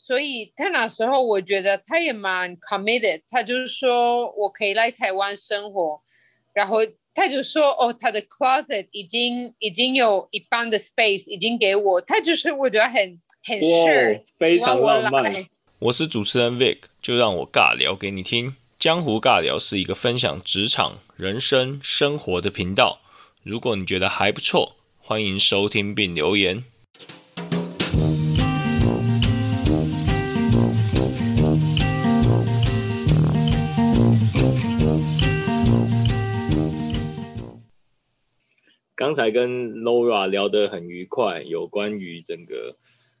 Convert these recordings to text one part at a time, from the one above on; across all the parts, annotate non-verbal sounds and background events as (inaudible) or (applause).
所以他那时候我觉得他也蛮 committed，他就是说我可以来台湾生活，然后他就说哦，他的 closet 已经已经有一半的 space 已经给我，他就是我觉得很很 sure，非常浪漫。我是主持人 Vic，就让我尬聊给你听。江湖尬聊是一个分享职场、人生、生活的频道。如果你觉得还不错，欢迎收听并留言。刚才跟 Laura 聊得很愉快，有关于整个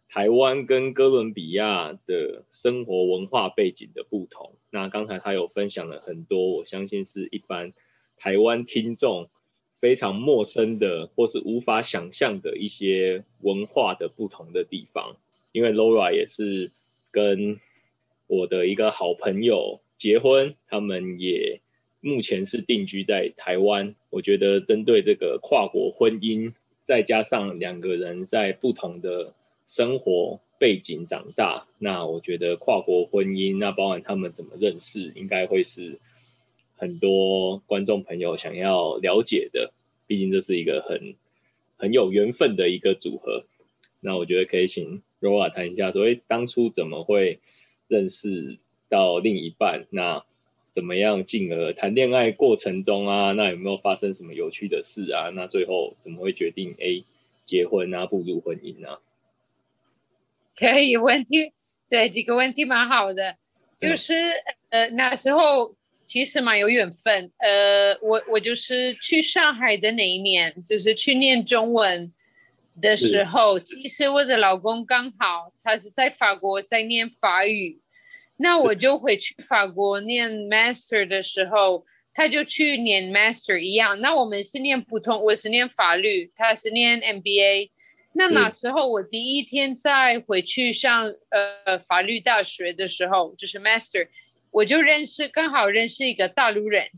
台湾跟哥伦比亚的生活文化背景的不同。那刚才他有分享了很多，我相信是一般台湾听众非常陌生的，或是无法想象的一些文化的不同的地方。因为 Laura 也是跟我的一个好朋友结婚，他们也。目前是定居在台湾，我觉得针对这个跨国婚姻，再加上两个人在不同的生活背景长大，那我觉得跨国婚姻，那包含他们怎么认识，应该会是很多观众朋友想要了解的。毕竟这是一个很很有缘分的一个组合。那我觉得可以请 Roa 谈一下，所以当初怎么会认识到另一半？那怎么样？进而谈恋爱过程中啊，那有没有发生什么有趣的事啊？那最后怎么会决定 A 结婚啊，步入婚姻呢？可以，问题对几个问题蛮好的，就是呃那时候其实蛮有缘分。呃，我我就是去上海的那一年，就是去念中文的时候，其实我的老公刚好他是在法国在念法语。那我就回去法国念 master 的时候，他就去念 master 一样。那我们是念普通，我是念法律，他是念 MBA。那那时候我第一天在回去上呃法律大学的时候，就是 master，我就认识刚好认识一个大陆人。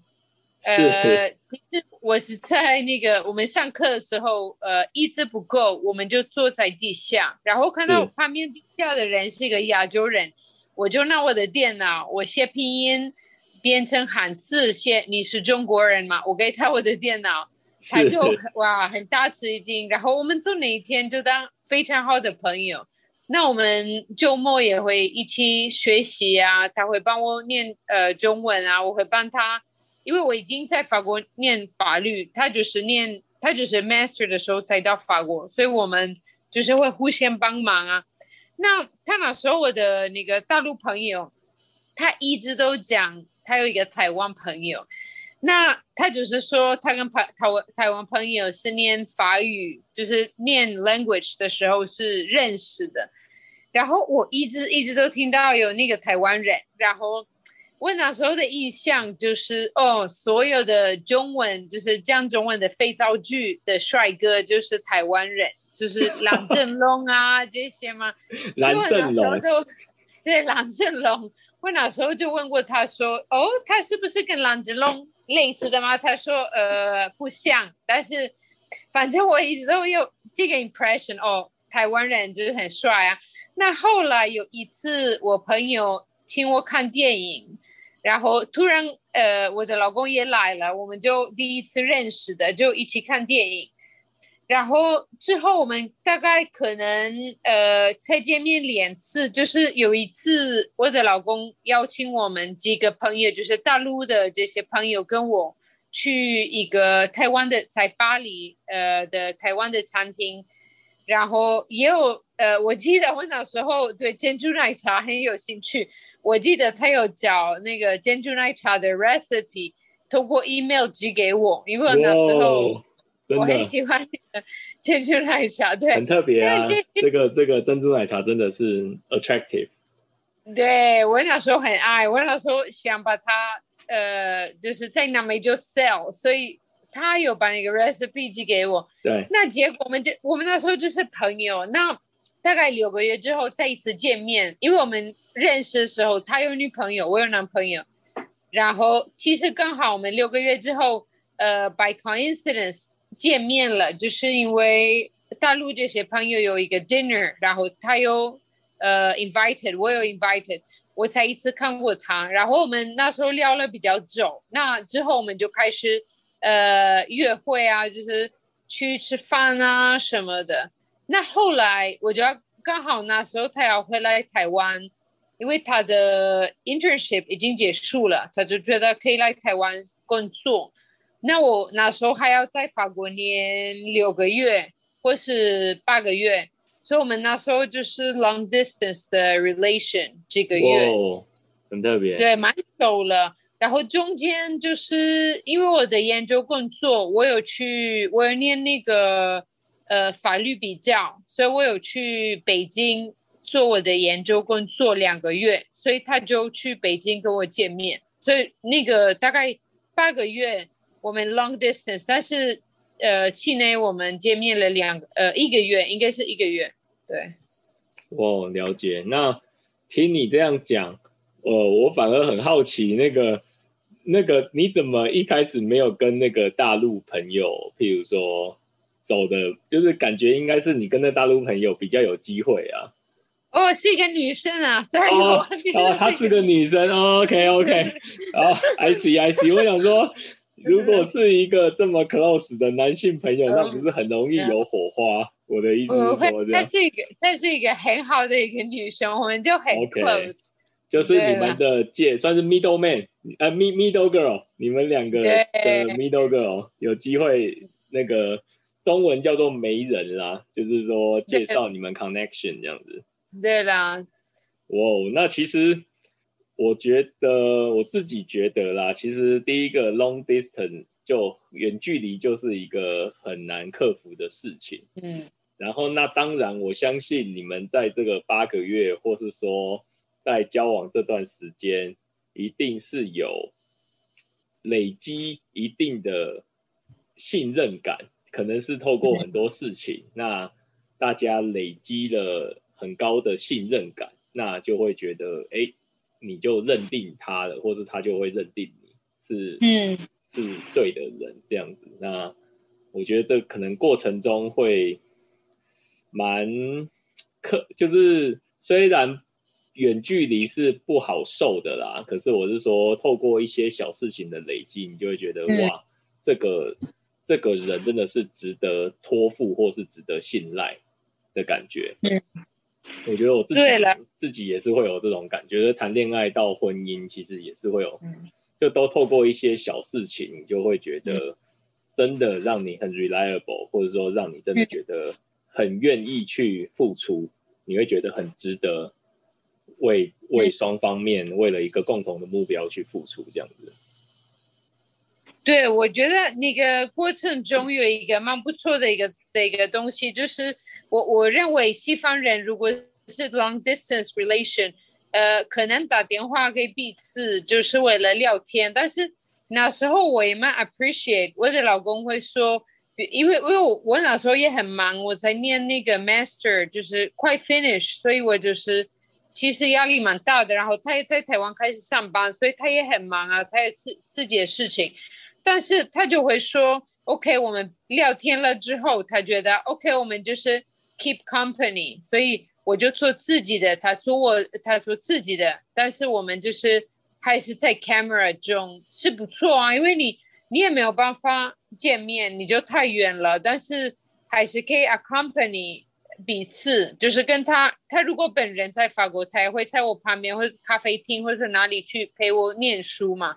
呃，其实我是在那个我们上课的时候，呃，椅子不够，我们就坐在地下，然后看到旁边地下的人是一个亚洲人。我就拿我的电脑，我写拼音，变成汉字，写你是中国人嘛？我给他我的电脑，他就哇很大吃一惊。然后我们从那一天就当非常好的朋友。那我们周末也会一起学习啊，他会帮我念呃中文啊，我会帮他，因为我已经在法国念法律，他就是念他就是 master 的时候才到法国，所以我们就是会互相帮忙啊。那他那时候我的那个大陆朋友，他一直都讲他有一个台湾朋友，那他就是说他跟台台湾台湾朋友是念法语，就是念 language 的时候是认识的，然后我一直一直都听到有那个台湾人，然后我那时候的印象就是哦，所有的中文就是讲中文的肥皂剧的帅哥就是台湾人。就是郎振龙啊 (laughs) 这些吗？郎振龙对郎振龙，我那时候就问过他说：“哦，他是不是跟郎振龙类似的吗？”他说：“呃，不像，但是反正我一直都有这个 impression 哦，台湾人就是很帅啊。”那后来有一次，我朋友请我看电影，然后突然呃，我的老公也来了，我们就第一次认识的，就一起看电影。然后之后我们大概可能呃才见面两次，就是有一次我的老公邀请我们几个朋友，就是大陆的这些朋友跟我去一个台湾的在巴黎呃的台湾的餐厅，然后也有呃我记得我那时候对珍珠奶茶很有兴趣，我记得他有找那个珍珠奶茶的 recipe，通过 email 寄给我，因为我那时候。我很喜欢珍珠奶茶，对，很特别啊。这个这个珍珠奶茶真的是 attractive。对我那时候很爱，我那时候想把它呃，就是在南美就 sell，所以他有把那个 recipe 寄给我。对，那结果我们就我们那时候就是朋友。那大概六个月之后再一次见面，因为我们认识的时候他有女朋友，我有男朋友，然后其实刚好我们六个月之后，呃，by coincidence。见面了，就是因为大陆这些朋友有一个 dinner，然后他有呃 invited，我有 invited，我才一次看过他。然后我们那时候聊了比较久，那之后我们就开始呃约会啊，就是去吃饭啊什么的。那后来我就要刚好那时候他要回来台湾，因为他的 internship 已经结束了，他就觉得可以来台湾工作。那我那时候还要在法国念六个月或是八个月，所以我们那时候就是 long distance 的 relation 几个月，很特别，对，蛮久了。然后中间就是因为我的研究工作，我有去，我有念那个呃法律比较，所以我有去北京做我的研究工作两个月，所以他就去北京跟我见面，所以那个大概八个月。我们 long distance，但是呃，期内我们见面了两呃一个月，应该是一个月，对。哦，了解。那听你这样讲，哦，我反而很好奇，那个那个你怎么一开始没有跟那个大陆朋友，譬如说走的，就是感觉应该是你跟那大陆朋友比较有机会啊。哦，是一个女生啊，sorry，哦，她是个女生，OK OK，(laughs) 哦，I see I see，我想说。如果是一个这么 close 的男性朋友，那不是很容易有火花？我的意思是说，那是一个，那是一个很好的一个女生，我们就很 close。就是你们的界算是 middle man，呃，mid middle girl，你们两个的 middle girl 有机会那个中文叫做媒人啦，就是说介绍你们 connection 这样子。对啦。哇，那其实。我觉得我自己觉得啦，其实第一个 long distance 就远距离就是一个很难克服的事情。嗯，然后那当然我相信你们在这个八个月，或是说在交往这段时间，一定是有累积一定的信任感，可能是透过很多事情，(laughs) 那大家累积了很高的信任感，那就会觉得哎。你就认定他了，或是他就会认定你是嗯是对的人这样子。那我觉得可能过程中会蛮克，就是虽然远距离是不好受的啦，可是我是说透过一些小事情的累积，你就会觉得哇，这个这个人真的是值得托付或是值得信赖的感觉。我觉得我自己自己也是会有这种感觉，谈恋爱到婚姻其实也是会有，就都透过一些小事情，你就会觉得真的让你很 reliable，或者说让你真的觉得很愿意去付出，你会觉得很值得为为双方面为了一个共同的目标去付出这样子。对，我觉得那个过程中有一个蛮不错的一个的一个东西，就是我我认为西方人如果是 long distance relation，呃，可能打电话给彼此就是为了聊天，但是那时候我也蛮 appreciate，我的老公会说，因为因为我我那时候也很忙，我在念那个 master，就是快 finish，所以我就是其实压力蛮大的，然后他也在台湾开始上班，所以他也很忙啊，他也是自己的事情。但是他就会说，OK，我们聊天了之后，他觉得 OK，我们就是 keep company，所以我就做自己的，他做我，他做自己的，但是我们就是还是在 camera 中是不错啊，因为你你也没有办法见面，你就太远了，但是还是可以 accompany 彼此，就是跟他，他如果本人在法国，他也会在我旁边或者咖啡厅或者哪里去陪我念书嘛。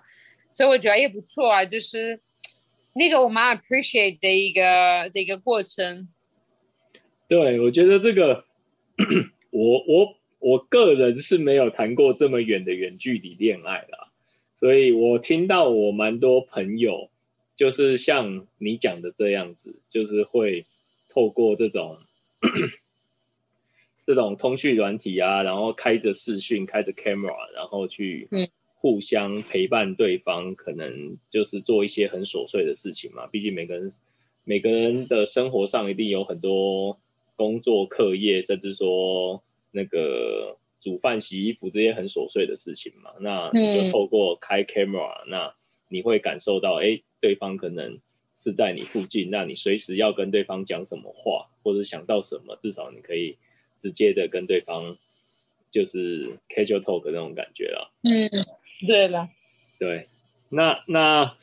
所以我觉得也不错啊，就是那个我蛮 appreciate 的一个的一个过程。对，我觉得这个我我我个人是没有谈过这么远的远距离恋爱啦，所以我听到我蛮多朋友就是像你讲的这样子，就是会透过这种这种通讯软体啊，然后开着视讯，开着 camera，然后去嗯。互相陪伴对方，可能就是做一些很琐碎的事情嘛。毕竟每个人每个人的生活上一定有很多工作、课业，甚至说那个煮饭、洗衣服这些很琐碎的事情嘛。那就透过开 camera，那你会感受到，哎，对方可能是在你附近，那你随时要跟对方讲什么话，或者想到什么，至少你可以直接的跟对方就是 casual talk 那种感觉了。嗯，对了，对，那那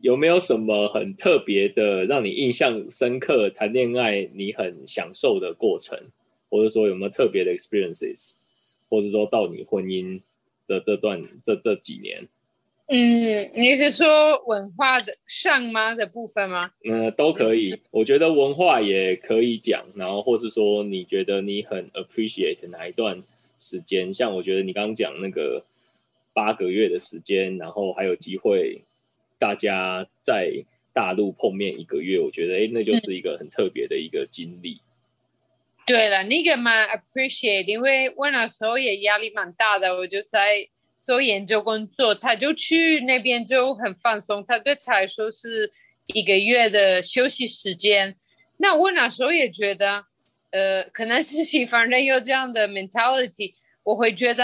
有没有什么很特别的，让你印象深刻谈恋爱你很享受的过程，或者说有没有特别的 experiences，或者说到你婚姻的这段这这几年？嗯，你是说文化的上吗的部分吗？嗯，都可以。我觉得文化也可以讲，然后或是说你觉得你很 appreciate 哪一段时间？像我觉得你刚刚讲那个八个月的时间，然后还有机会大家在大陆碰面一个月，我觉得哎，那就是一个很特别的一个经历。对了，那个蛮 appreciate，因为我那时候也压力蛮大的，我就在。做研究工作，他就去那边就很放松。他对他来说是一个月的休息时间。那我那时候也觉得，呃，可能是西方人有这样的 mentality。我会觉得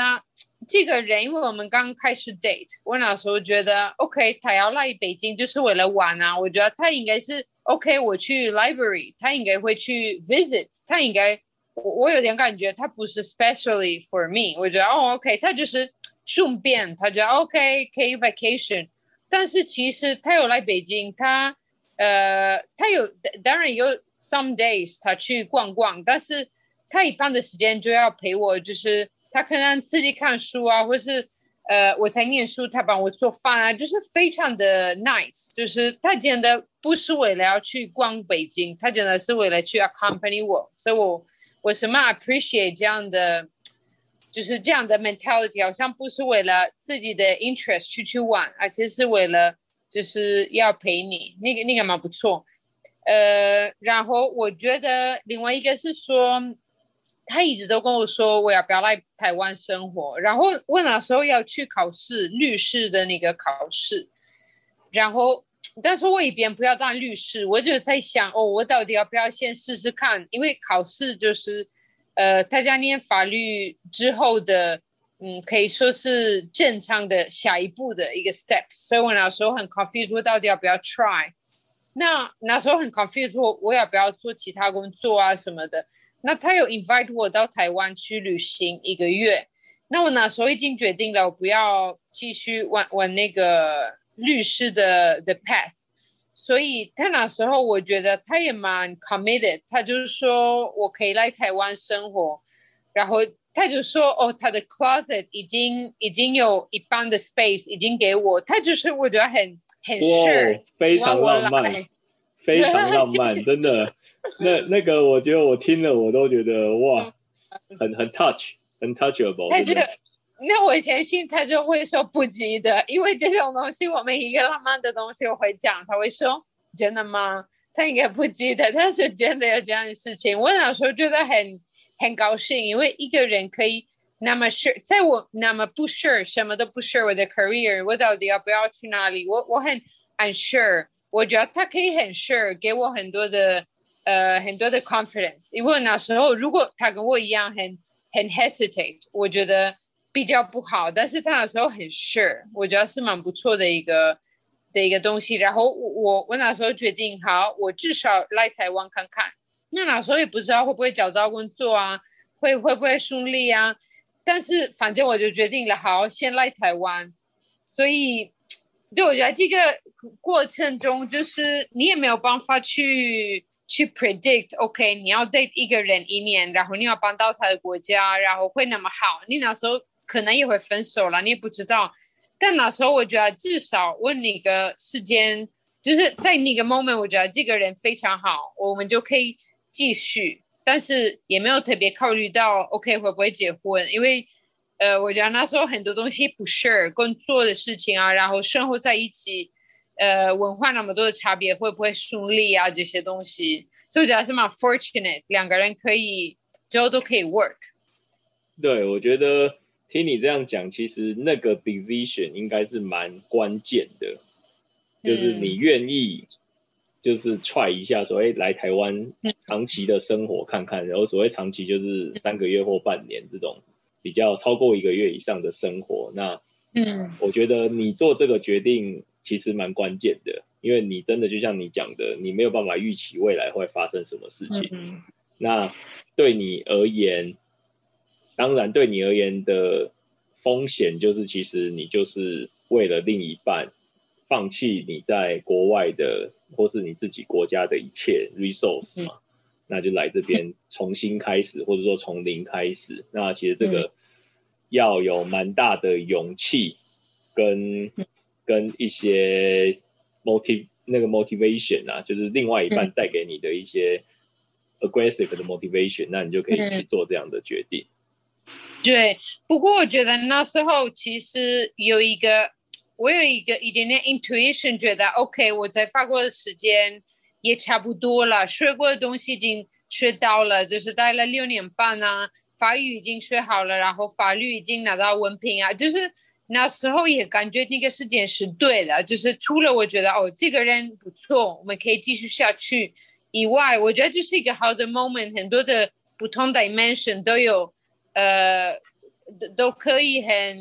这个人，因为我们刚开始 date，我那时候觉得 OK，他要来北京就是为了玩啊。我觉得他应该是 OK，我去 library，他应该会去 visit，他应该我我有点感觉他不是 specially for me。我觉得哦 OK，他就是。顺便，他觉得 OK 可以 vacation，但是其实他有来北京，他呃，他有当然有 some days 他去逛逛，但是他一半的时间就要陪我，就是他可能自己看书啊，或是呃我在念书，他帮我做饭啊，就是非常的 nice，就是他真的不是为了要去逛北京，他真的是为了去 accompany 我，所以我我什么 appreciate 这样的。就是这样的 mentality，好像不是为了自己的 interest 去去玩，而且是为了就是要陪你，那个那个蛮不错。呃，然后我觉得另外一个是说，他一直都跟我说我要不要来台湾生活，然后我那时候要去考试律师的那个考试，然后但是我一边不要当律师，我就在想哦，我到底要不要先试试看，因为考试就是。呃，大家念法律之后的，嗯，可以说是正常的下一步的一个 step。所以我那时候很 confused，我到底要不要 try？那那时候很 confused，我我要不要做其他工作啊什么的？那他有 invite 我到台湾去旅行一个月。那我那时候已经决定了，我不要继续玩玩那个律师的的 path。所以他那时候，我觉得他也蛮 committed。他就是说我可以来台湾生活，然后他就说哦，他的 closet 已经已经有一半的 space 已经给我。他就是我觉得很很 sure，非常浪漫，非常浪漫，真的。(laughs) 那那个我觉得我听了我都觉得哇，很很 touch，很 touchable。但是那我相信他就会说不记得，因为这种东西我们一个浪漫的东西我会讲，他会说真的吗？他应该不记得，但是真的有这样的事情。我那时候觉得很很高兴，因为一个人可以那么 sure，在我那么不 sure，什么都不 sure 我的 career，我到底要不要去哪里？我我很 unsure，我觉得他可以很 sure，给我很多的呃很多的 confidence。因为那时候如果他跟我一样很很 hesitate，我觉得。比较不好，但是他那时候很 sure，我觉得是蛮不错的一个的一个东西。然后我我那时候决定，好，我至少来台湾看看。那那时候也不知道会不会找到工作啊，会会不会顺利啊？但是反正我就决定了，好，先来台湾。所以，对我觉得这个过程中，就是你也没有办法去去 predict，OK，你要 date 一个人一年，然后你要搬到他的国家，然后会那么好。你那时候。可能也会分手了，你也不知道。但那时候我觉得至少问你个时间，就是在那个 moment，我觉得这个人非常好，我们就可以继续。但是也没有特别考虑到 OK 会不会结婚，因为呃，我觉得那时候很多东西不是工作的事情啊，然后生活在一起，呃，文化那么多的差别，会不会顺利啊？这些东西，所以我觉得是蛮 fortunate，两个人可以最后都可以 work。对，我觉得。听你这样讲，其实那个 decision 应该是蛮关键的，就是你愿意就是 try 一下，所谓来台湾长期的生活看看，然后所谓长期就是三个月或半年这种比较超过一个月以上的生活。那嗯，我觉得你做这个决定其实蛮关键的，因为你真的就像你讲的，你没有办法预期未来会发生什么事情。那对你而言。当然对你而言的风险就是，其实你就是为了另一半放弃你在国外的或是你自己国家的一切 resource 嘛，那就来这边 (laughs) 重新开始，或者说从零开始。那其实这个要有蛮大的勇气跟跟一些 motiv 那个 motivation 啊，就是另外一半带给你的一些 aggressive 的 motivation，那你就可以去做这样的决定。对，不过我觉得那时候其实有一个，我有一个一点点 intuition，觉得 OK，我在法国的时间也差不多了，学过的东西已经学到了，就是待了六年半啊，法语已经学好了，然后法律已经拿到文凭啊，就是那时候也感觉那个时间是对的，就是除了我觉得哦这个人不错，我们可以继续下去以外，我觉得就是一个好的 moment，很多的不同 dimension 都有。呃，都可以很，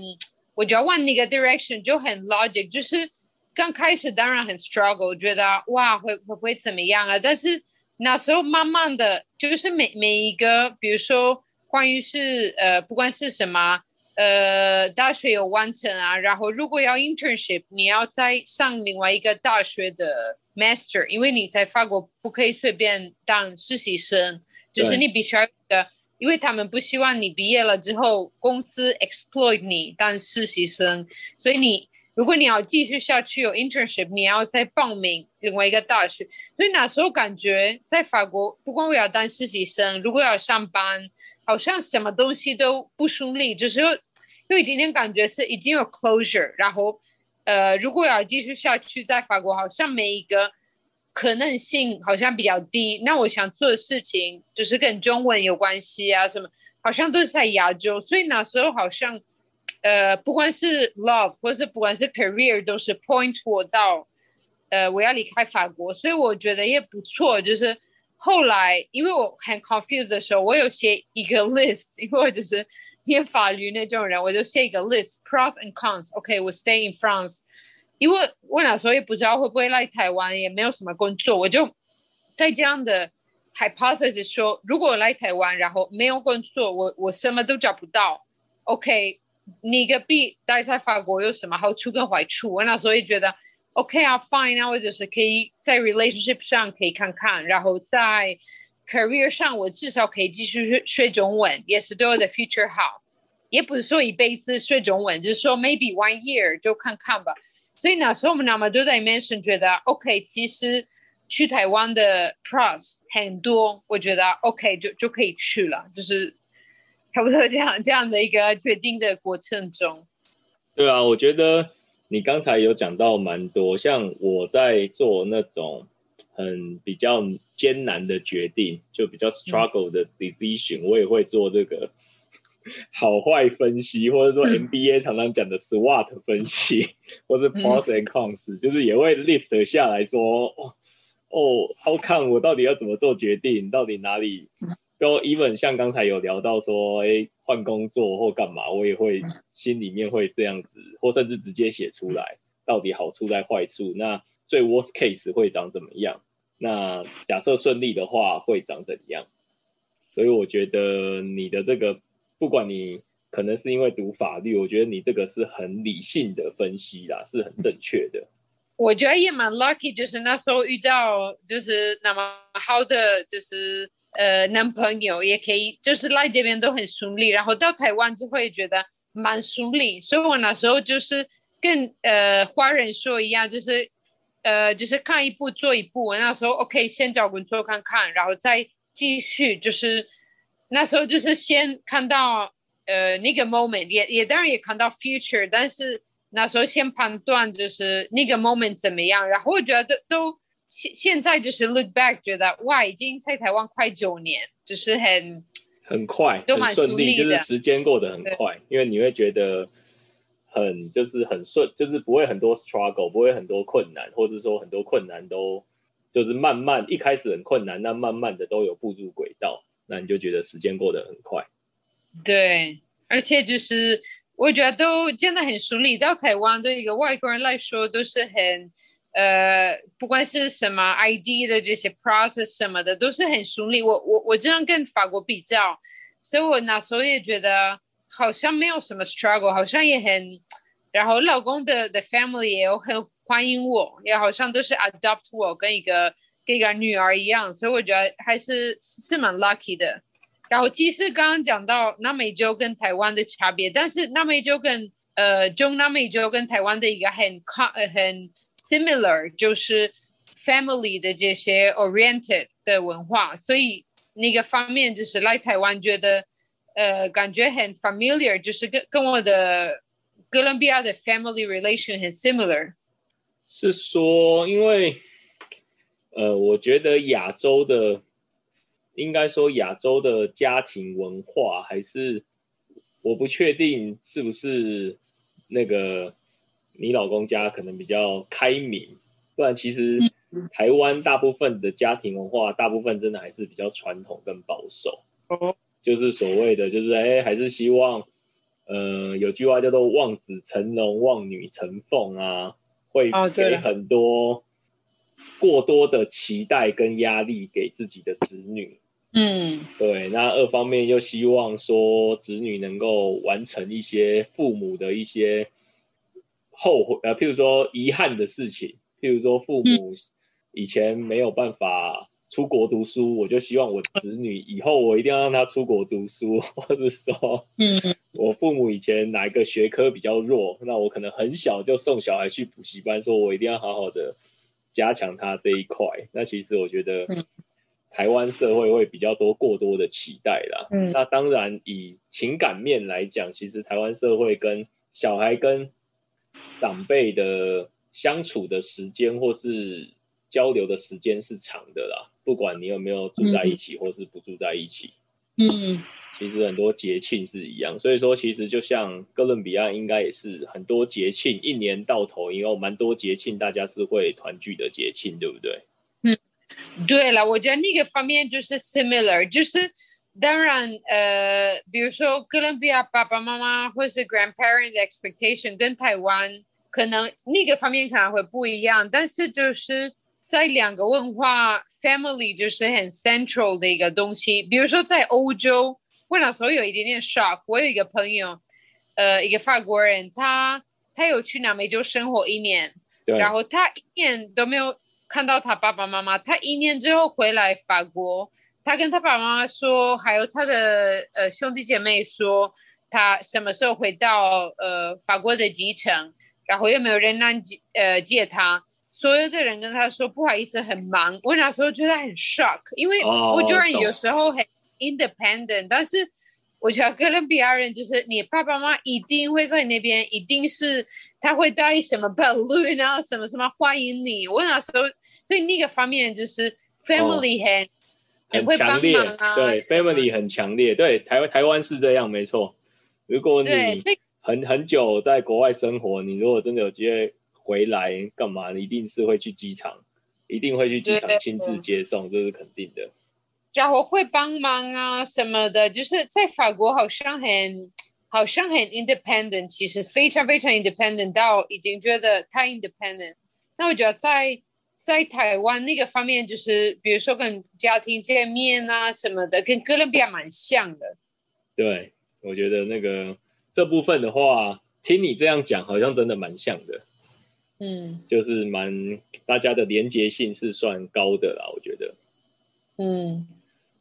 我觉得往那个 direction 就很 logic，就是刚开始当然很 struggle，觉得哇会会会怎么样啊？但是那时候慢慢的就是每每一个，比如说关于是呃不管是什么呃大学有完成啊，然后如果要 internship，你要再上另外一个大学的 master，因为你在法国不可以随便当实习生，就是你必须要的。因为他们不希望你毕业了之后公司 exploit 你当实习生，所以你如果你要继续下去有 internship，你要再报名另外一个大学。所以那时候感觉在法国，不光我要当实习生，如果要上班，好像什么东西都不顺利，就是有一点点感觉是已经有 closure，然后呃，如果要继续下去在法国，好像每一个。可能性好像比较低。那我想做的事情就是跟中文有关系啊，什么好像都是在亚洲，所以那时候好像，呃，不管是 love 或是不管是 career，都是 point 我到，呃，我要离开法国。所以我觉得也不错。就是后来，因为我很 confused 的时候，我有写一个 (laughs) list，因为我就是念法律那种人，我就写一个 list，pros and cons。OK，我 stay in France。因为我那时候也不知道会不会来台湾，也没有什么工作，我就在这样的 hypothesis 说，如果我来台湾，然后没有工作，我我什么都找不到，OK，你个币待在法国有什么好处跟坏处？我那时候也觉得 OK 啊，fine 啊，我就是可以在 relationship 上可以看看，然后在 career 上我至少可以继续学学中文，也是对我的 (laughs) future 好，也不是说一辈子学中文，就是说 maybe one year 就看看吧。所以那时候我们那么多在 mention 觉得 OK，其实去台湾的 plus 很多，我觉得 OK 就就可以去了，就是 (laughs) 差不多这样这样的一个决定的过程中。对啊，我觉得你刚才有讲到蛮多，像我在做那种很比较艰难的决定，就比较 struggle 的 decision，我也会做这个。(laughs) 好坏分析，或者说 (laughs) MBA 常常讲的 SWOT 分析，或是 Pros and Cons，就是也会 list 下来说，哦，哦，好看我到底要怎么做决定，到底哪里，都 even 像刚才有聊到说，哎，换工作或干嘛，我也会心里面会这样子，或甚至直接写出来，到底好处在坏处，那最 worst case 会长怎么样？那假设顺利的话会长怎样？所以我觉得你的这个。不管你可能是因为读法律，我觉得你这个是很理性的分析啦，是很正确的。我觉得也蛮 lucky，就是那时候遇到就是那么好的，就是呃男朋友也可以，就是来这边都很顺利，然后到台湾就会觉得蛮顺利。所以我那时候就是跟呃华人说一样，就是呃就是看一步做一步。我那时候 OK，先找工作看看，然后再继续就是。那时候就是先看到呃那个 moment，也也当然也看到 future，但是那时候先判断就是那个 moment 怎么样，然后我觉得都现现在就是 look back，觉得哇，已经在台湾快九年，就是很很快，都蛮顺利就是时间过得很快，因为你会觉得很就是很顺，就是不会很多 struggle，不会很多困难，或者说很多困难都就是慢慢一开始很困难，那慢慢的都有步入轨道。那你就觉得时间过得很快，对，而且就是我觉得都真的很顺利。到台湾对一个外国人来说都是很，呃，不管是什么 ID 的这些 process 什么的都是很顺利。我我我这样跟法国比较，所以我那时候也觉得好像没有什么 struggle，好像也很，然后老公的的 family 也有很欢迎我，也好像都是 adopt 我跟一个跟一个女儿一样，所以我觉得还是是蛮 lucky 的。然后其实刚刚讲到南美洲跟台湾的差别，但是南美洲跟呃中南美洲跟台湾的一个很 con 很 similar，就是 family 的这些 oriented 的文化，所以那个方面就是来台湾觉得呃感觉很 familiar，就是跟跟我的哥伦比亚的 family relation 很 similar。是说，因为呃，我觉得亚洲的。应该说亚洲的家庭文化还是我不确定是不是那个你老公家可能比较开明，不然其实台湾大部分的家庭文化大部分真的还是比较传统跟保守，就是所谓的就是哎还是希望，呃有句话叫做望子成龙望女成凤啊，会给很多过多的期待跟压力给自己的子女。嗯，对，那二方面又希望说子女能够完成一些父母的一些后悔呃，譬如说遗憾的事情，譬如说父母以前没有办法出国读书，我就希望我子女以后我一定要让他出国读书，或者说，嗯，(laughs) 我父母以前哪一个学科比较弱，那我可能很小就送小孩去补习班，说我一定要好好的加强他这一块。那其实我觉得。台湾社会会比较多过多的期待啦，嗯，那当然以情感面来讲，其实台湾社会跟小孩跟长辈的相处的时间或是交流的时间是长的啦，不管你有没有住在一起或是不住在一起，嗯，其实很多节庆是一样，所以说其实就像哥伦比亚应该也是很多节庆，一年到头也有蛮多节庆，大家是会团聚的节庆，对不对？嗯。对了，我觉得那个方面就是 similar，就是当然，呃，比如说哥伦比亚爸爸妈妈或是 grandparent expectation 跟台湾可能那个方面可能会不一样，但是就是在两个文化 family 就是很 central 的一个东西。比如说在欧洲，我那时候有一点点 shock，我有一个朋友，呃，一个法国人，他他有去南美洲生活一年，然后他一年都没有。看到他爸爸妈妈，他一年之后回来法国，他跟他爸爸妈妈说，还有他的呃兄弟姐妹说，他什么时候回到呃法国的集城，然后又没有人能接呃接他，所有的人跟他说不好意思，很忙。我那时候觉得很 shock，因为我觉得有时候很 independent，但是。我觉得哥伦比亚人就是你爸爸妈妈一定会在那边，一定是他会带什么 (laughs) balloon 啊，什么什么欢迎你。我那时候所以那个方面就是 family 很很强烈，对 family 很强烈。对台湾台湾是这样没错。如果你很很久在国外生活，你如果真的有机会回来干嘛，你一定是会去机场，一定会去机场亲自接送，这是肯定的。然后会帮忙啊什么的，就是在法国好像很好像很 independent，其实非常非常 independent 到已经觉得太 independent。那我觉得在在台湾那个方面，就是比如说跟家庭见面啊什么的，跟哥伦比亚蛮像的。对，我觉得那个这部分的话，听你这样讲，好像真的蛮像的。嗯，就是蛮大家的连结性是算高的啦，我觉得。嗯。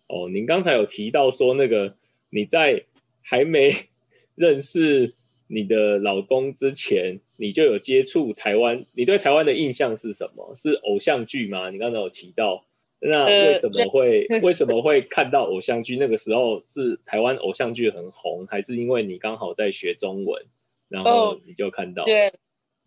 哦，您刚才有提到说那个你在还没认识你的老公之前，你就有接触台湾，你对台湾的印象是什么？是偶像剧吗？你刚才有提到，那为什么会 (laughs) 为什么会看到偶像剧？那个时候是台湾偶像剧很红，还是因为你刚好在学中文，然后你就看到？对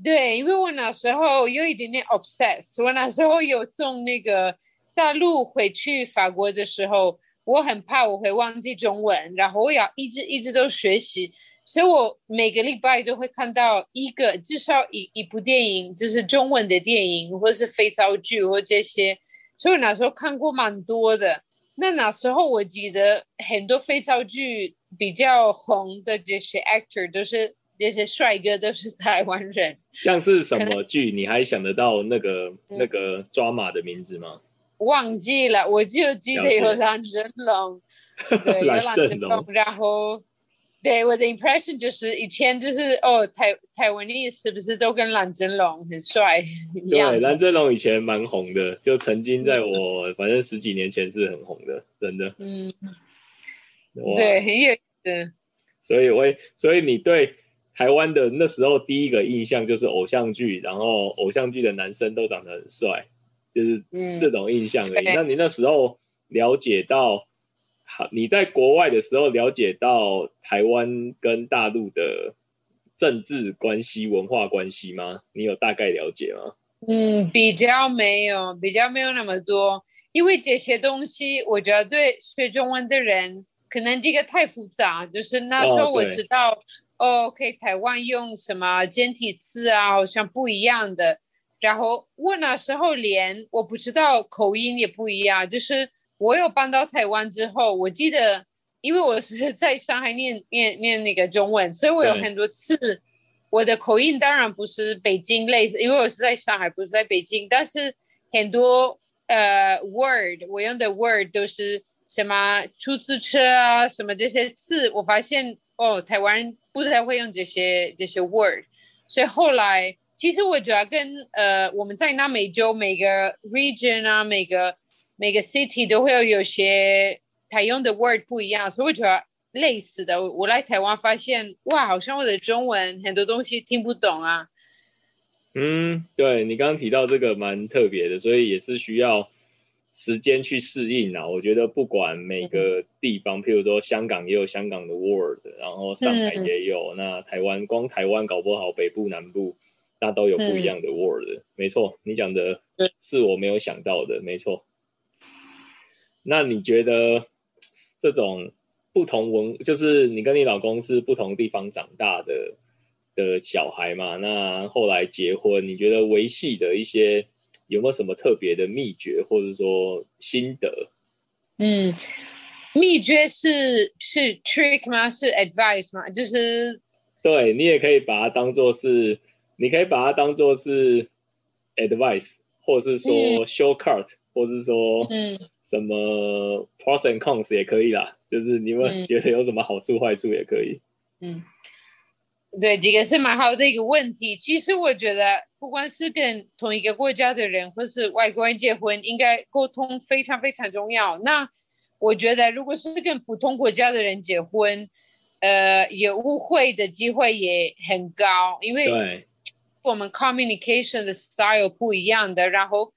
对，因为我那时候有一点点 obsessed，我那时候有从那个。大陆回去法国的时候，我很怕我会忘记中文，然后我要一直一直都学习，所以我每个礼拜都会看到一个至少一一部电影，就是中文的电影或者是肥皂剧或这些，所以我那时候看过蛮多的。那那时候我记得很多肥皂剧比较红的这些 actor 都是这些帅哥都是台湾人，像是什么剧？你还想得到那个那个抓马的名字吗？忘记了，我就记得有蓝人龙，对，有蓝正蓝正龙龙，然后对我的 impression 就是以前就是哦，台台湾裔是不是都跟蓝正龙很帅一样。对，？蓝正龙以前蛮红的，就曾经在我反正十几年前是很红的，真的。嗯，哇。对，很有意思。所以我也所以你对台湾的那时候第一个印象就是偶像剧，然后偶像剧的男生都长得很帅，就是嗯这种印象而已。对那你那时候了解到，好，你在国外的时候了解到台湾跟大陆的政治关系、文化关系吗？你有大概了解吗？嗯，比较没有，比较没有那么多，因为这些东西，我觉得对学中文的人，可能这个太复杂。就是那时哦候我知道，哦，OK，台湾用什么简体字啊，好像不一样的。然后问那时候连我不知道口音也不一样，就是我有搬到台湾之后，我记得，因为我是在上海念念念那个中文，所以我有很多次。我的口音当然不是北京类似，因为我是在上海，不是在北京。但是很多呃 word，我用的 word 都是什么出租车啊，什么这些字，我发现哦，台湾人不太会用这些这些 word。所以后来，其实我觉得跟呃我们在南美洲每个 region 啊，每个每个 city 都会有有些采用的 word 不一样，所以我觉得类似的。我我来台湾发现，哇，好像我的中文很多东西听不懂啊。嗯，对你刚刚提到这个蛮特别的，所以也是需要时间去适应啊。我觉得不管每个地方，譬如说香港也有香港的 word，然后上海嗯也有，那台湾光台湾搞不好北部南部那都有不一样的 word。没错，你讲的是我没有想到的，没错。那你觉得这种不同文，就是你跟你老公是不同地方长大的的小孩嘛？那后来结婚，你觉得维系的一些有没有什么特别的秘诀，或者说心得？嗯，秘诀是是 trick 吗？是 advice 吗？就是对你也可以把它当做是，你可以把它当做是 advice，或者是说 shortcut，、或是说嗯什么 pros and cons 也可以啦。就是你们嗯觉得有什么好处坏处也可以。嗯，对，这个是蛮好的一个问题。其实我觉得，不管是跟同一个国家的人，或是外国人结婚，应该沟通非常非常重要。那我觉得，如果是跟不同国家的人结婚，呃，有误会的机会也很高，因为对，我们 communication 的 style 不一样的，然后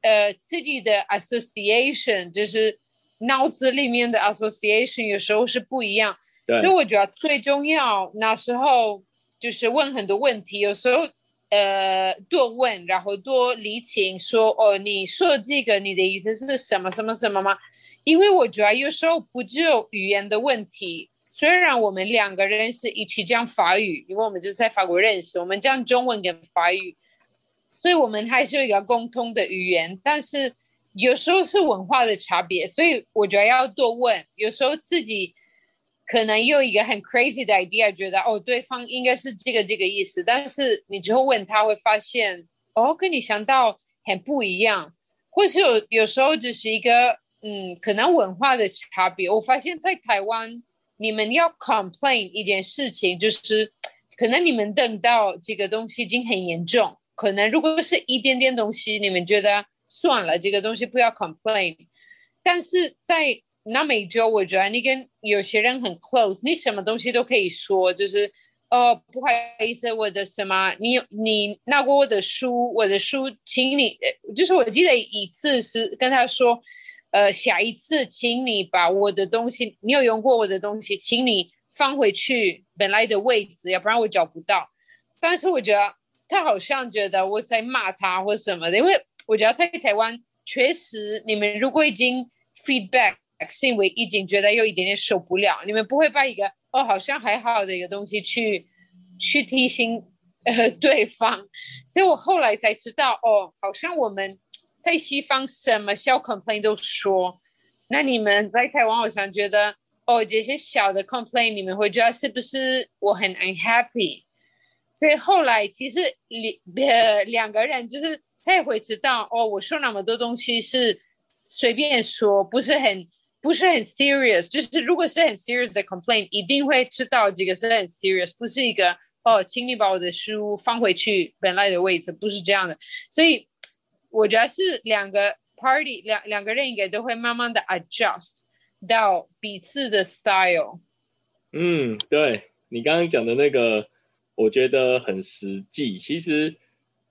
呃自己的 association 就是脑子里面的 association 有时候是不一样，所以我觉得最重要那时候就是问很多问题，有时候呃多问，然后多理清说哦你说这个你的意思是什么什么什么吗？因为我觉得有时候不只有语言的问题，虽然我们两个人是一起讲法语，因为我们就在法国认识，我们讲中文跟法语，所以我们还是有一个共通的语言，但是有时候是文化的差别，所以我觉得要多问。有时候自己可能有一个很 crazy 的 idea，觉得哦对方应该是这个这个意思，但是你之后问他会发现哦跟你想到很不一样，或是有有时候只是一个嗯可能文化的差别。我发现在台湾。你们要 complain 一件事情，就是可能你们等到这个东西已经很严重，可能如果是一点点东西，你们觉得算了，这个东西不要 complain。但是在南美洲，我觉得你跟有些人很 close，你什么东西都可以说，就是哦，不好意思，我的什么，你你拿过我的书，我的书，请你，就是我记得一次是跟他说。呃，下一次请你把我的东西，你有用过我的东西，请你放回去本来的位置，要不然我找不到。但是我觉得他好像觉得我在骂他或什么的，因为我觉得在台湾确实，你们如果已经 feedback 是因为已经觉得有一点点受不了，你们不会把一个哦好像还好的一个东西去去提醒呃对方。所以我后来才知道，哦，好像我们。在西方什么小 complaint 都说，那你们在台湾好像觉得哦，这些小的 complaint 你们会觉得是不是我很 unhappy？所以后来其实两呃两个人就是他也会知道哦，我说那么多东西是随便说，不是很不是很 serious，就是如果是很 serious 的 complaint，一定会知道这个是很 serious，不是一个哦，请你把我的书放回去本来的位置，不是这样的。所以我觉得是两个 party 两两个人应该都会慢慢的 adjust 到彼此的 style。嗯，对你刚刚讲的那个，我觉得很实际。其实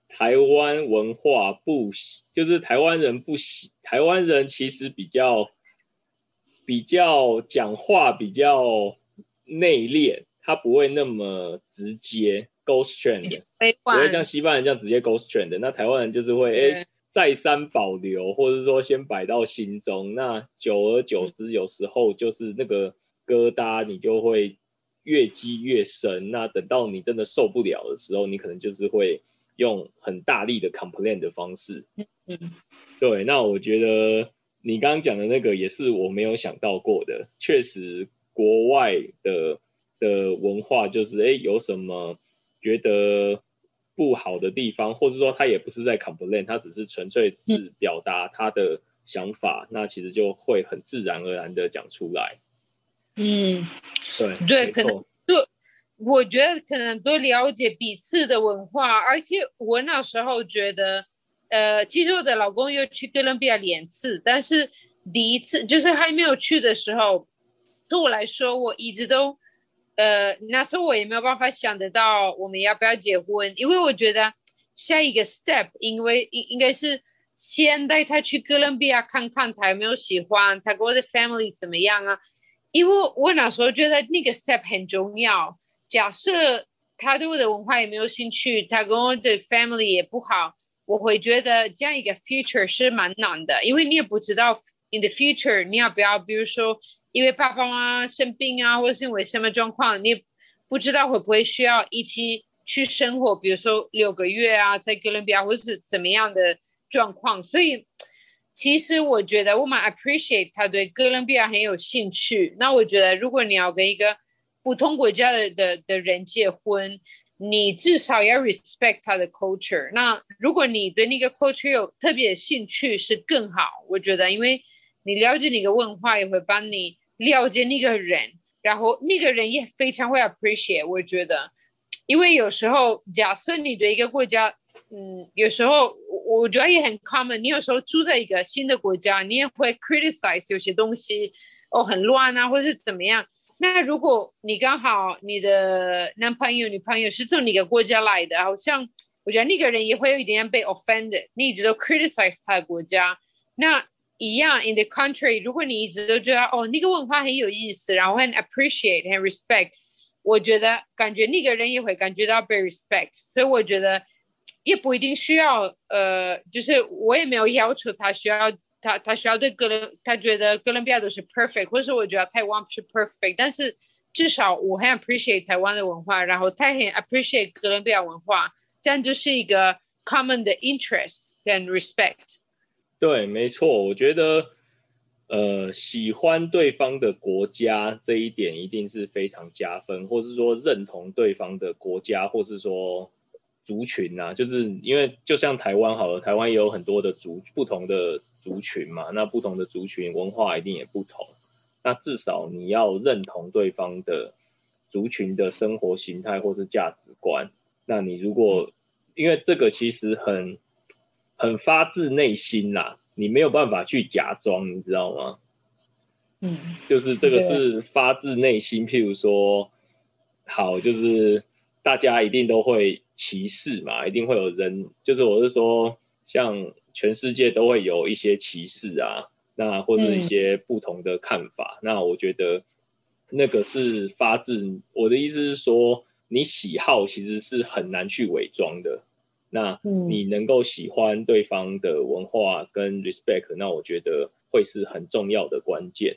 台湾文化不喜，就是台湾人不喜，台湾人其实比较比较讲话比较内敛，他不会那么直接 go straight，不会像西方人这样直接 go straight。那台湾人就是会哎再三保留，或者说先摆到心中。那久而久之，有时候就是那个。疙瘩你就会越积越深，那等到你真的受不了的时候，你可能就是会用很大力的 complain 的方式。嗯，对。那我觉得你刚刚讲的那个也是我没有想到过的。确实，国外的的文化就是，哎，有什么觉得不好的地方，或者说他也不是在 complain，他只是纯粹是表达他的想法，那其实就会很自然而然的讲出来。嗯，对对，可能对，我觉得可能多了解彼此的文化，而且我那时候觉得，呃，其实我的老公又去哥伦比亚两次，但是第一次就是还没有去的时候，对我来说，我一直都，呃，那时候我也没有办法想得到我们要不要结婚，因为我觉得下一个 step，因为应应该是先带他去哥伦比亚看看他有没有喜欢，他跟我的 family 怎么样啊。因为我那时候觉得那个 step 很重要。假设他对我的文化也没有兴趣，他跟我的 family 也不好，我会觉得这样一个 future 是蛮难的。因为你也不知道 in the future 你要不要，比如说因为爸爸妈妈生病啊，或是因为什么状况，你不知道会不会需要一起去生活，比如说六个月啊，在哥伦比亚或是怎么样的状况，所以。其实我觉得我蛮 appreciate 他对哥伦比亚很有兴趣。那我觉得，如果你要跟一个不同国家的的的人结婚，你至少要 respect 他的 culture。那如果你对那个 culture 有特别的兴趣，是更好。我觉得，因为你了解那个文化，也会帮你了解那个人，然后那个人也非常会 appreciate。我觉得，因为有时候，假设你对一个国家，嗯，有时候。我觉得也很 common。你有时候住在一个新的国家，你也会 criticize 有些东西哦很乱啊，或是怎么样。那如果你刚好你的男朋友、女朋友是从哪个国家来的，好像我觉得那个人也会有一点点被 offended。你一直都 criticize 他的国家，那一样 in the country，如果你一直都觉得哦那个文化很有意思，然后很 appreciate 很 respect，我觉得感觉那个人也会感觉到被 respect。所以我觉得。也不一定需要，呃，就是我也没有要求他需要，他他需要对哥伦，他觉得哥伦比亚都是 perfect，或是我觉得台湾不是 perfect，但是至少我很 appreciate 台湾的文化，然后他很 appreciate 哥伦比亚文化，这样就是一个 common 的 interest 跟 respect。对，没错，我觉得，呃，喜欢对方的国家这一点一定是非常加分，或是说认同对方的国家，或是说。族群呐，就是因为就像台湾好了，台湾也有很多的族不同的族群嘛，那不同的族群文化一定也不同。那至少你要认同对方的族群的生活形态或是价值观。那你如果因为这个其实很很发自内心啦，你没有办法去假装，你知道吗？嗯，就是这个是发自内心。譬如说，好，就是大家一定都会。歧视嘛，一定会有人，就是我是说，像全世界都会有一些歧视啊，那或者一些不同的看法，那我觉得那个是发自我的意思是说，你喜好其实是很难去伪装的。那你能够喜欢对方的文化跟 respect，那我觉得会是很重要的关键。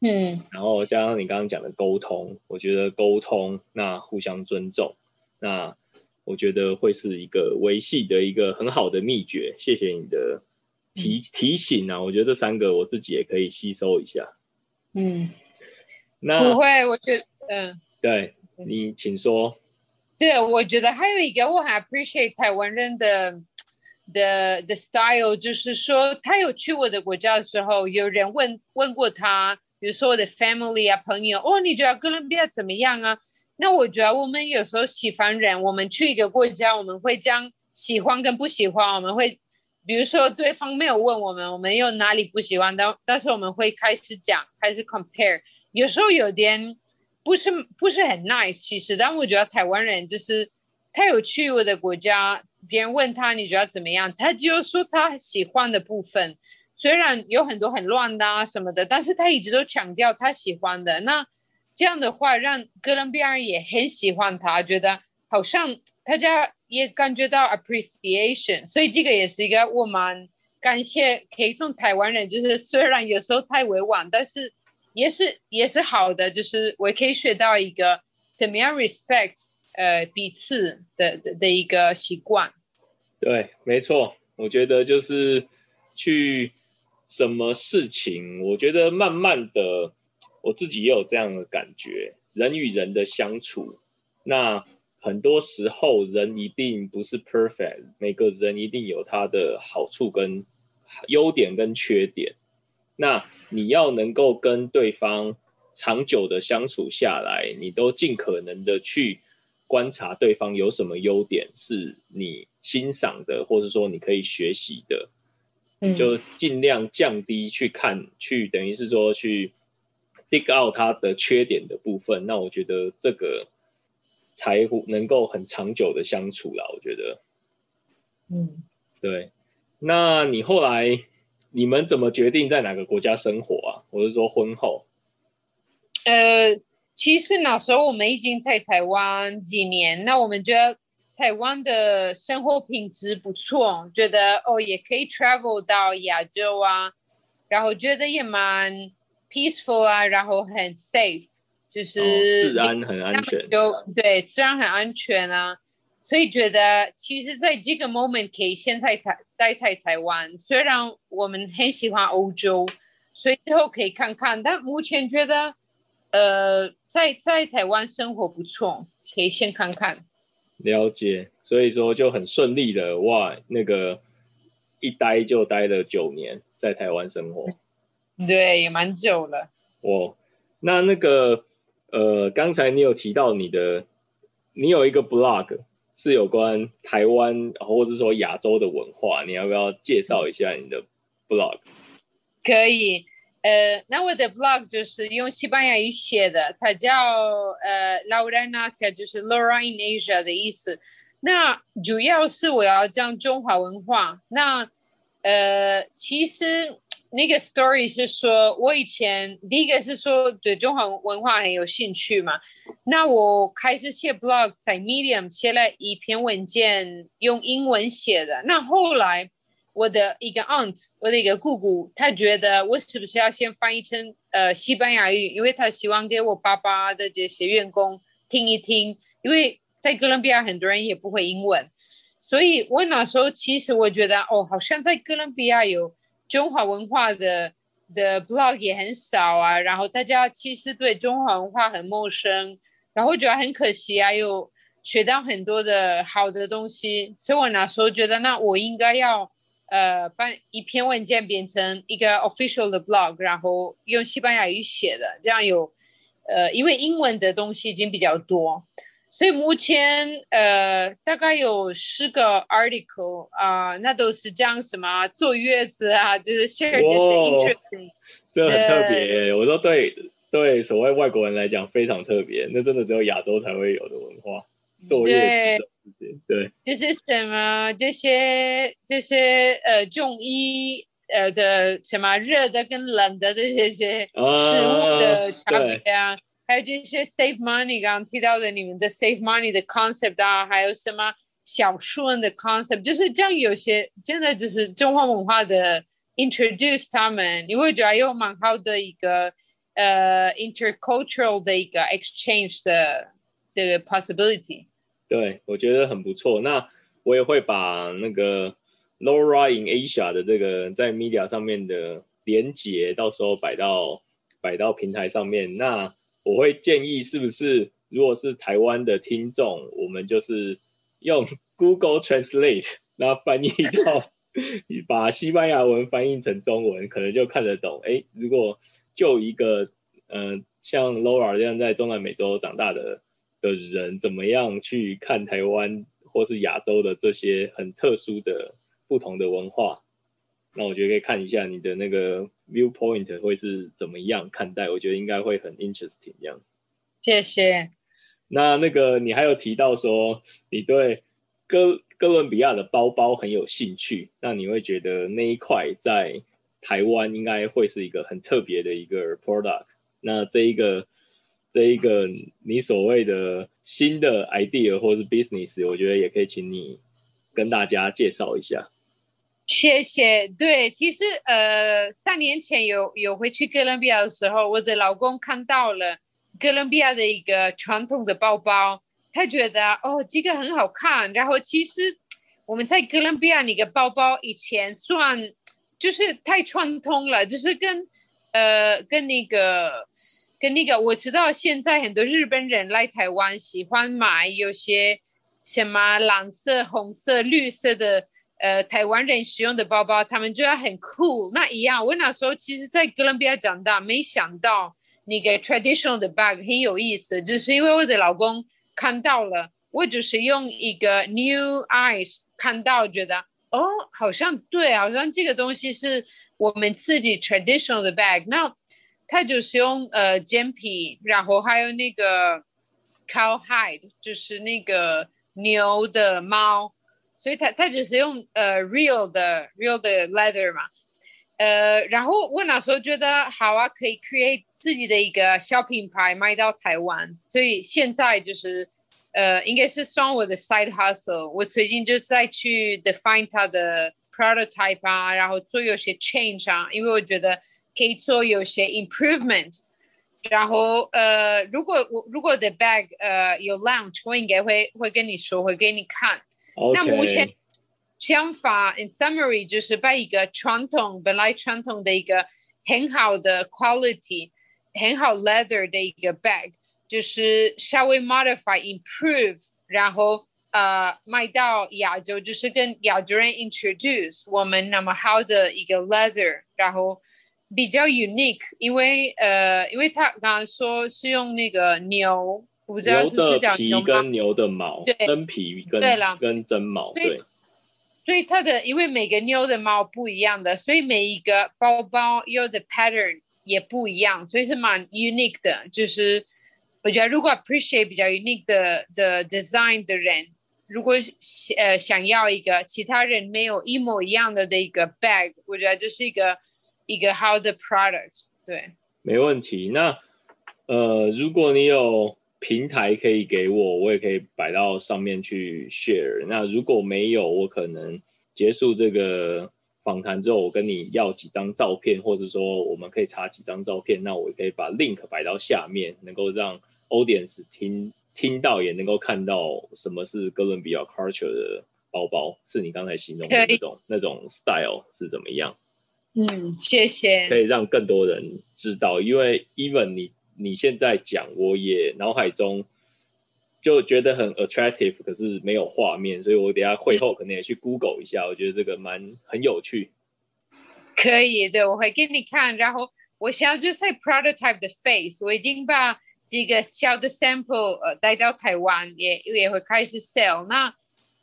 嗯，然后加上你刚刚讲的沟通，我觉得沟通那互相尊重，那。我觉得会是一个维系的一个很好的秘诀。谢谢你的提提醒啊！我觉得这三个我自己也可以吸收一下。嗯，那不会，我觉得嗯，对你请说。对，我觉得还有一个我很 appreciate 台湾人的的的 style，就是说他有去我的国家的时候，有人问问过他，比如说我的 family 啊朋友，哦，你觉得哥伦比亚怎么样啊？那我觉得我们有时候喜欢人，我们去一个国家，我们会将喜欢跟不喜欢，我们会。比如说，对方没有问我们，我们有哪里不喜欢，但但是我们会开始讲，开始 compare。有时候有点不是不是很 nice，其实，但我觉得台湾人就是他有去我的国家，别人问他你觉得怎么样，他就说他喜欢的部分，虽然有很多很乱的啊什么的，但是他一直都强调他喜欢的。那这样的话，让哥伦比亚人也很喜欢他，觉得好像大家。也感觉到 appreciation，所以这个也是一个我蛮感谢可以从台湾人，就是虽然有时候太委婉，但是也是也是好的，就是我可以学到一个怎么样 respect 呃彼此的的的一个习惯。对，没错，我觉得就是去什么事情，我觉得慢慢的我自己也有这样的感觉，人与人的相处，那。很多时候，人一定不是 perfect，每个人一定有他的好处跟优点跟缺点。那你要能够跟对方长久的相处下来，你都尽可能的去观察对方有什么优点是你欣赏的，或者说你可以学习的，就尽量降低去看，去等于是说去 dig out 他的缺点的部分。那我觉得这个。才能够很长久的相处啦，我觉得，嗯，对。那你后来你们怎么决定在哪个国家生活啊？我是说婚后。呃，其实那时候我们已经在台湾几年，那我们觉得台湾的生活品质不错，觉得哦也可以 travel 到亚洲啊，然后觉得也蛮 peaceful 啊，然后很 safe。就是治安很安全，就对，治安很安全啊，所以觉得其实在这个 moment 可以先在台待在台湾，虽然我们很喜欢欧洲，所以之后可以看看，但目前觉得呃在在台湾生活不错，可以先看看。了解，所以说就很顺利的哇，那个一待就待了九年，在台湾生活，对，也蛮久了。哦，那那个。呃，刚才你有提到你的，你有一个 blog 是有关台湾或者说亚洲的文化，你要不要介绍一下你的 blog？可以，呃，那我的 blog 就是用西班牙语写的，它叫呃 Laura n a s i a 就是 Laura in Asia 的意思。那主要是我要讲中华文化。那呃，其实。那个 story 是说，我以前第一个是说对中华文化很有兴趣嘛，那我开始写 blog，在 Medium 写了一篇文件，用英文写的。那后来我的一个 aunt，我的一个姑姑，她觉得我是不是要先翻译成呃西班牙语，因为她希望给我爸爸的这些员工听一听，因为在哥伦比亚很多人也不会英文，所以我那时候其实我觉得哦，好像在哥伦比亚有。中华文化的的 blog 也很少啊，然后大家其实对中华文化很陌生，然后觉得很可惜啊，又学到很多的好的东西，所以我那时候觉得，那我应该要呃把一篇文件变成一个 official 的 blog，然后用西班牙语写的，这样有呃，因为英文的东西已经比较多。所以目前呃大概有十个 article 啊，那都是讲什么坐月子啊，就是 share 这些 interesting，(laughs) 这很特别。我说对对，所谓外国人来讲非常特别，那真的只有亚洲才会有的文化。坐月子对，就是什么这些这些呃中医呃的什么热的跟冷的这些些食物的差别啊。还有这些 save money，刚刚提到的你们的 save money 的 concept 啊，还有什么小顺的 concept，就是这样，有些真的就是中华文化的 introduce 他们，你会觉得有蛮好的一个呃 intercultural 的一个 exchange 的的 possibility。对，我觉得很不错。那我也会把那个 Laura in Asia 的这个在 media 上面的连接，到时候摆到摆到平台上面。那我会建议，是不是如果是台湾的听众，我们就是用 (laughs) Google Translate 那翻译到 (laughs) 把西班牙文翻译成中文，可能就看得懂。哎，如果就一个呃像 Laura 这样在中南美洲长大的的人，怎么样去看台湾或是亚洲的这些很特殊的不同的文化？那我觉得可以看一下你的那个 viewpoint 会是怎么样看待，我觉得应该会很 interesting 这样。谢谢。那那个你还有提到说你对哥哥伦比亚的包包很有兴趣，那你会觉得那一块在台湾应该会是一个很特别的一个 product。那这一个这一个你所谓的新的 idea 或是 business，我觉得也可以请你跟大家介绍一下。谢谢。对，其实呃，三年前有有回去哥伦比亚的时候，我的老公看到了哥伦比亚的一个传统的包包，他觉得哦，这个很好看。然后其实我们在哥伦比亚那个包包以前算就是太传统了，就是跟呃跟那个跟那个我知道现在很多日本人来台湾喜欢买有些什么蓝色、红色、绿色的。呃，台湾人使用的包包，他们就要很酷。那一样，我那时候其实，在哥伦比亚长大，没想到那个 traditional 的 bag 很有意思，只是因为我的老公看到了，我就是用一个 new eyes 看到，觉得哦，好像对，好像这个东西是我们自己 traditional 的 bag。那他就是用呃尖皮，然后还有那个 cow hide，就是那个牛的毛。所以他他只是用呃 real 的 real 的 leather 嘛，呃，然后我那时候觉得好啊，可以 create 自己的一个小品牌卖到台湾，所以现在就是呃，应该是算我的 side hustle。我最近就在去 define 它的 prototype 啊，然后做有些 change 啊，因为我觉得可以做有些 improvement。然后呃，如果我如果的 bag 呃有 launch，我应该会会跟你说，会给你看。那目前想法，in summary，就是把一个传统本来传统的一个很好的 quality，很好 leather 的一个 bag，就是稍微 modify improve，然后呃卖到亚洲，就是跟亚洲人 introduce 我们那么好的一个 leather，然后比较 unique，因为呃因为他刚刚说是用那个牛。牛的皮跟牛的毛，真皮跟跟真毛，对。所以它的，因为每个牛的毛不一样的，所以每一个包包有的 pattern 也不一样，所以是蛮 unique 的。就是我觉得，如果 appreciate 比较 unique 的的 design 的人，如果呃想要一个其他人没有一模一样的的一个 bag，我觉得这是一个一个好的 product。对，没问题。那呃，如果你有平台可以给我，我也可以摆到上面去 share。那如果没有，我可能结束这个访谈之后，我跟你要几张照片，或者说我们可以查几张照片，那我可以把 link 摆到下面，能够让 audience 听听到，也能够看到什么是哥伦比亚 culture 的包包，是你刚才形容的那种那种 style 是怎么样？嗯，谢谢。可以让更多人知道，因为 even 你。你现在讲，我也脑海中就觉得很 attractive，可是没有画面，所以我等下会后可能也去 Google 一下，我觉得这个蛮很有趣。可以，对，我会给你看。然后我想要就在 prototype 的 face，我已经把几个小的 sample 呃带到台湾，也也会开始 sell。那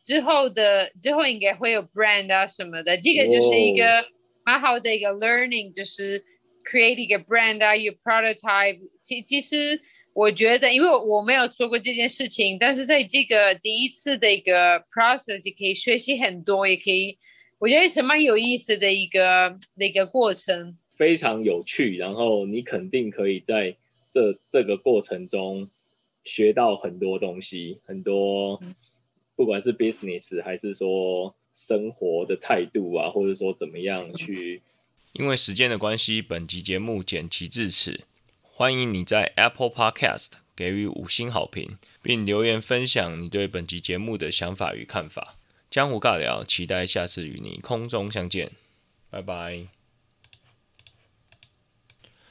之后的之后应该会有 brand 啊什么的，这个就是一个蛮好的一个 learning，就是。Creating a brand 啊，your prototype。其其实我觉得，因为我没有做过这件事情，但是在这个第一次的一个 process 也可以学习很多，也可以，我觉得是蛮有意思的一个的一个过程。非常有趣，然后你肯定可以在这这个过程中学到很多东西，很多，不管是 business 还是说生活的态度啊，或者说怎么样去。因为时间的关系，本集节目剪辑至此。欢迎你在 Apple Podcast 给予五星好评，并留言分享你对本集节目的想法与看法。江湖尬聊，期待下次与你空中相见。拜拜。